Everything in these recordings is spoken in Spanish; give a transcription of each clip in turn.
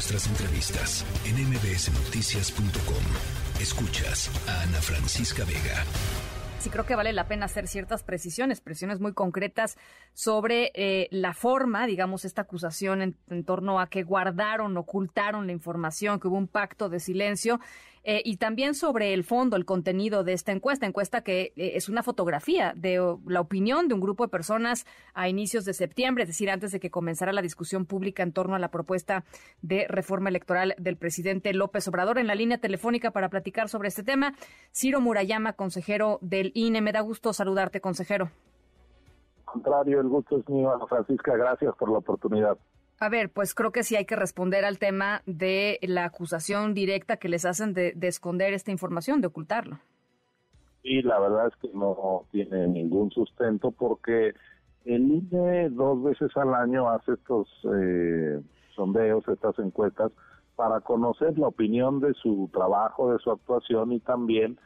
nuestras entrevistas en mbsnoticias.com. Escuchas a Ana Francisca Vega sí creo que vale la pena hacer ciertas precisiones, precisiones muy concretas sobre eh, la forma, digamos, esta acusación en, torno a que guardaron, ocultaron la información, que hubo un pacto de silencio. Eh, y también sobre el fondo, el contenido de esta encuesta, encuesta que eh, es una fotografía de la opinión de un grupo de personas a inicios de septiembre, es decir, antes de que comenzara la discusión pública en torno a la propuesta de reforma electoral del presidente López Obrador. En la línea telefónica para platicar sobre este tema, Ciro Murayama, consejero del INE. Me da gusto saludarte, consejero. contrario, el gusto es mío, Francisca. Gracias por la oportunidad. A ver, pues creo que sí hay que responder al tema de la acusación directa que les hacen de, esconder esta información, de ocultarlo. Y la verdad es que no tiene ningún sustento porque el INE dos veces al año hace estos eh, sondeos, estas encuestas, para conocer la opinión de su trabajo, de su actuación y también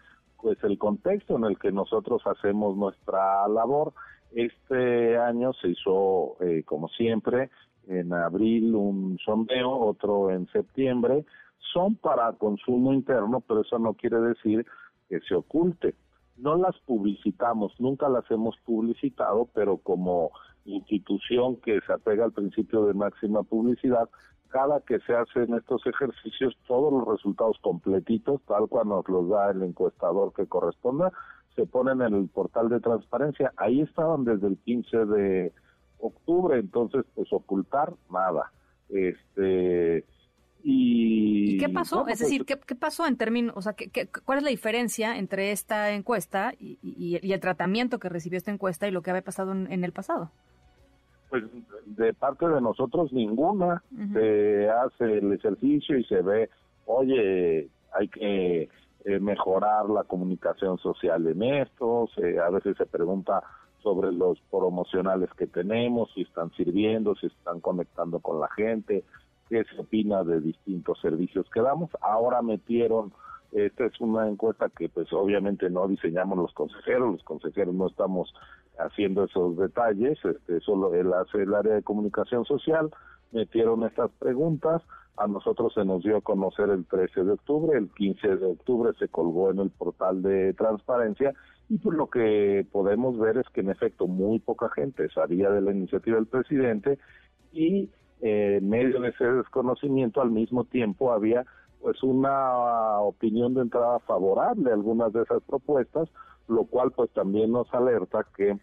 pues el contexto en el que nosotros hacemos nuestra labor. Este año se hizo, eh, como siempre, en abril un sondeo, otro en septiembre, son para consumo interno, pero eso no quiere decir que se oculte. No las publicitamos, nunca las hemos publicitado, pero como institución que se apega al principio de máxima publicidad, cada que se hacen estos ejercicios, todos los resultados completitos, tal cual nos los da el encuestador que corresponda, se ponen en el portal de transparencia. Ahí estaban desde el 15 de octubre, entonces pues ocultar nada. Este y, qué pasó? es pues, decir, ¿qué, pasó en términos, o sea, ¿qué, cuál es la diferencia entre esta encuesta y, el tratamiento que recibió esta encuesta y lo que había pasado en, el pasado? Pues de parte de nosotros ninguna. Se hace el ejercicio y se ve, oye, hay que eh, mejorar la comunicación social en esto, a veces se pregunta sobre los promocionales que tenemos, si están sirviendo, si están conectando con la gente, qué se opina de distintos servicios que damos. Ahora metieron, esta es una encuesta que pues obviamente no diseñamos los consejeros, los consejeros no estamos haciendo esos detalles, este solo él hace el área de comunicación social, metieron estas preguntas, a nosotros se nos dio a conocer el 13 de octubre, el 15 de octubre se colgó en el portal de transparencia y pues lo que podemos ver es que en efecto muy poca gente sabía de la iniciativa del presidente y eh, en medio de ese desconocimiento al mismo tiempo había pues una opinión de entrada favorable a algunas de esas propuestas, lo cual pues también nos alerta que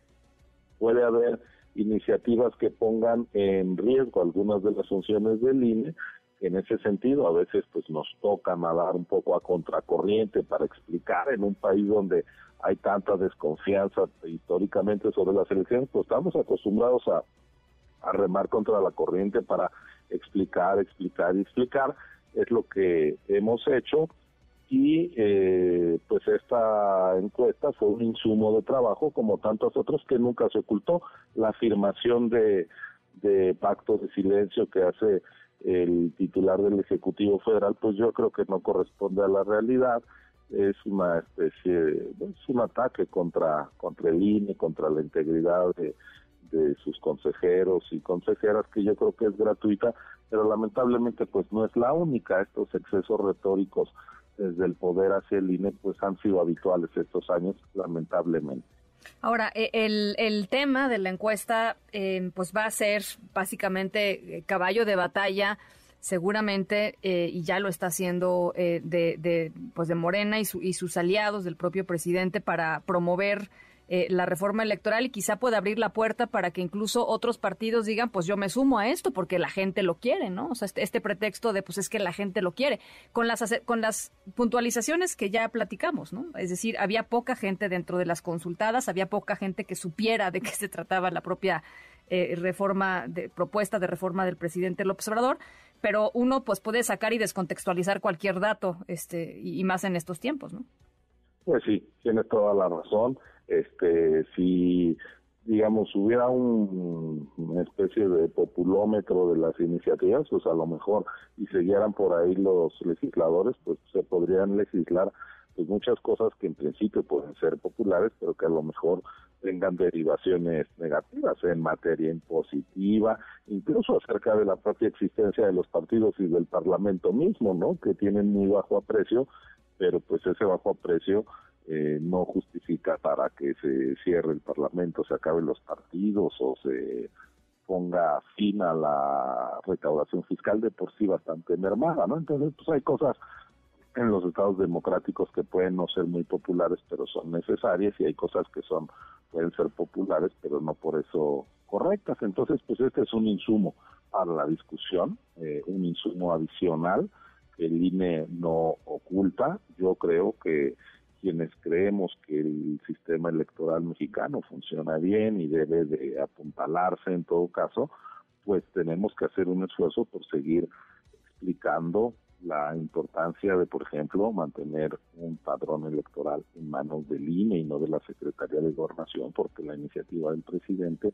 puede haber iniciativas que pongan en riesgo algunas de las funciones del INE en ese sentido a veces pues nos toca nadar un poco a contracorriente para explicar en un país donde hay tanta desconfianza históricamente sobre las elecciones, pues estamos acostumbrados a, remar contra la corriente para explicar, explicar y explicar, es lo que hemos hecho. Y eh, pues esta encuesta fue un insumo de trabajo como tantos otros que nunca se ocultó. La afirmación de, de pacto de silencio que hace el titular del Ejecutivo Federal, pues yo creo que no corresponde a la realidad. Es una especie, es un ataque contra, contra el INE, contra la integridad de, de sus consejeros y consejeras, que yo creo que es gratuita, pero lamentablemente pues no es la única. Estos excesos retóricos desde el poder hacia el INE pues han sido habituales estos años, lamentablemente. Ahora, e, el, el tema de la encuesta eh, pues va a ser básicamente eh, caballo de batalla seguramente eh, y ya lo está haciendo de, de, pues de Morena y, y sus aliados del propio presidente para promover eh, la reforma electoral y quizá pueda abrir la puerta para que incluso otros partidos digan, pues yo me sumo a esto porque la gente lo quiere, ¿no? O sea, este, este pretexto de, pues es que la gente lo quiere, con las, con las puntualizaciones que ya platicamos, ¿no? Es decir, había poca gente dentro de las consultadas, había poca gente que supiera de qué se trataba la propia eh, reforma, de, propuesta de reforma del presidente López Obrador, pero uno pues puede sacar y descontextualizar cualquier dato, este, y más en estos tiempos, ¿no? Pues sí, tiene toda la razón este si digamos hubiera un, una especie de populómetro de las iniciativas pues a lo mejor y siguieran por ahí los legisladores pues se podrían legislar pues muchas cosas que en principio pueden ser populares pero que a lo mejor tengan derivaciones negativas en materia impositiva, incluso acerca de la propia existencia de los partidos y del Parlamento mismo, ¿no? Que tienen muy bajo aprecio, pero pues ese bajo aprecio eh, no justifica para que se cierre el Parlamento, se acaben los partidos o se ponga fin a la recaudación fiscal de por sí bastante mermada, ¿no? Entonces, pues hay cosas en los estados democráticos que pueden no ser muy populares pero son necesarias y hay cosas que son pueden ser populares pero no por eso correctas. Entonces pues este es un insumo para la discusión eh, un insumo adicional que el INE no oculta. Yo creo que quienes creemos que el sistema electoral mexicano funciona bien y debe de apuntalarse en todo caso pues tenemos que hacer un esfuerzo por seguir explicando la importancia de, por ejemplo, mantener un padrón electoral en manos del INE y no de la Secretaría de Gobernación, porque la iniciativa del presidente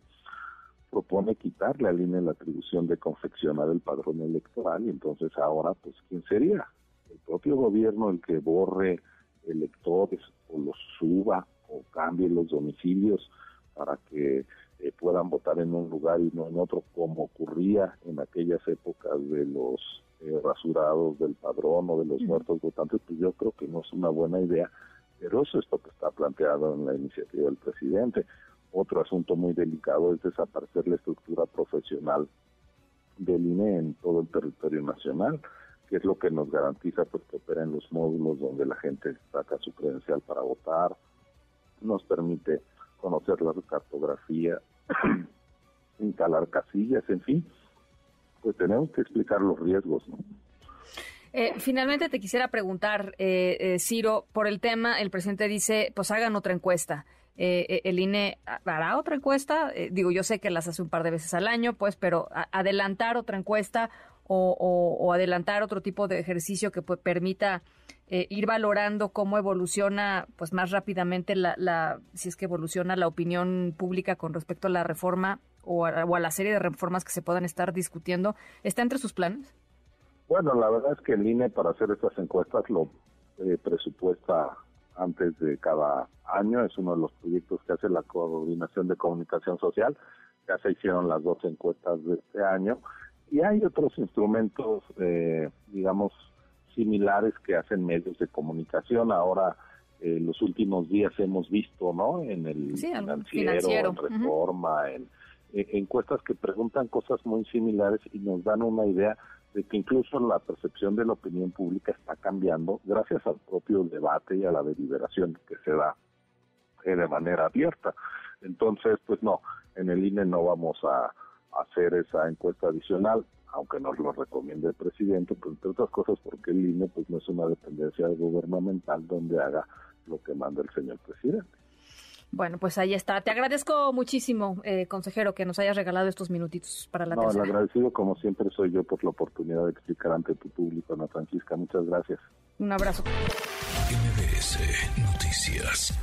propone quitarle al INE la atribución de confeccionar el padrón electoral y entonces ahora, pues, ¿quién sería? El propio gobierno el que borre electores o los suba o cambie los domicilios para que eh, puedan votar en un lugar y no en otro, como ocurría en aquellas épocas de los eh, rasurados del padrón o de los muertos votantes, pues yo creo que no es una buena idea, pero eso es lo que está planteado en la iniciativa del presidente. Otro asunto muy delicado es desaparecer la estructura profesional del INE en todo el territorio nacional, que es lo que nos garantiza pues que opera en los módulos donde la gente saca su credencial para votar, nos permite conocer la cartografía, instalar casillas, en fin, pues tenemos que explicar los riesgos. Eh, finalmente te quisiera preguntar, eh, eh, Ciro, por el tema, el presidente dice, pues hagan otra encuesta. el INE hará otra encuesta, digo, yo sé que las hace un par de veces al año, pues, pero adelantar otra encuesta o, adelantar otro tipo de ejercicio que pues, permita ir valorando cómo evoluciona, pues, más rápidamente la, la, si es que evoluciona la opinión pública con respecto a la reforma o a, la serie de reformas que se puedan estar discutiendo, ¿está entre sus planes? Bueno, la verdad es que el INE para hacer estas encuestas lo eh, presupuesta antes de cada año, es uno de los proyectos que hace la Coordinación de Comunicación Social, ya se hicieron las dos encuestas de este año, y hay otros instrumentos, eh, digamos, similares que hacen medios de comunicación. Ahora, eh, los últimos días hemos visto, ¿no? En el financiero, en Reforma, en eh, encuestas que preguntan cosas muy similares y nos dan una idea de que incluso la percepción de la opinión pública está cambiando gracias al propio debate y a la deliberación que se da eh, de manera abierta. Entonces, pues no, en el INE no vamos a, hacer esa encuesta adicional, aunque nos lo recomiende el presidente, pues entre otras cosas porque el INE pues no es una dependencia gubernamental donde haga lo que manda el señor presidente. Bueno, pues ahí está. Te agradezco muchísimo, eh, consejero, que nos hayas regalado estos minutitos para la no, el agradecido como siempre soy yo por la oportunidad de explicar ante tu público, Ana Francisca. Muchas gracias. Un abrazo. MBS Noticias.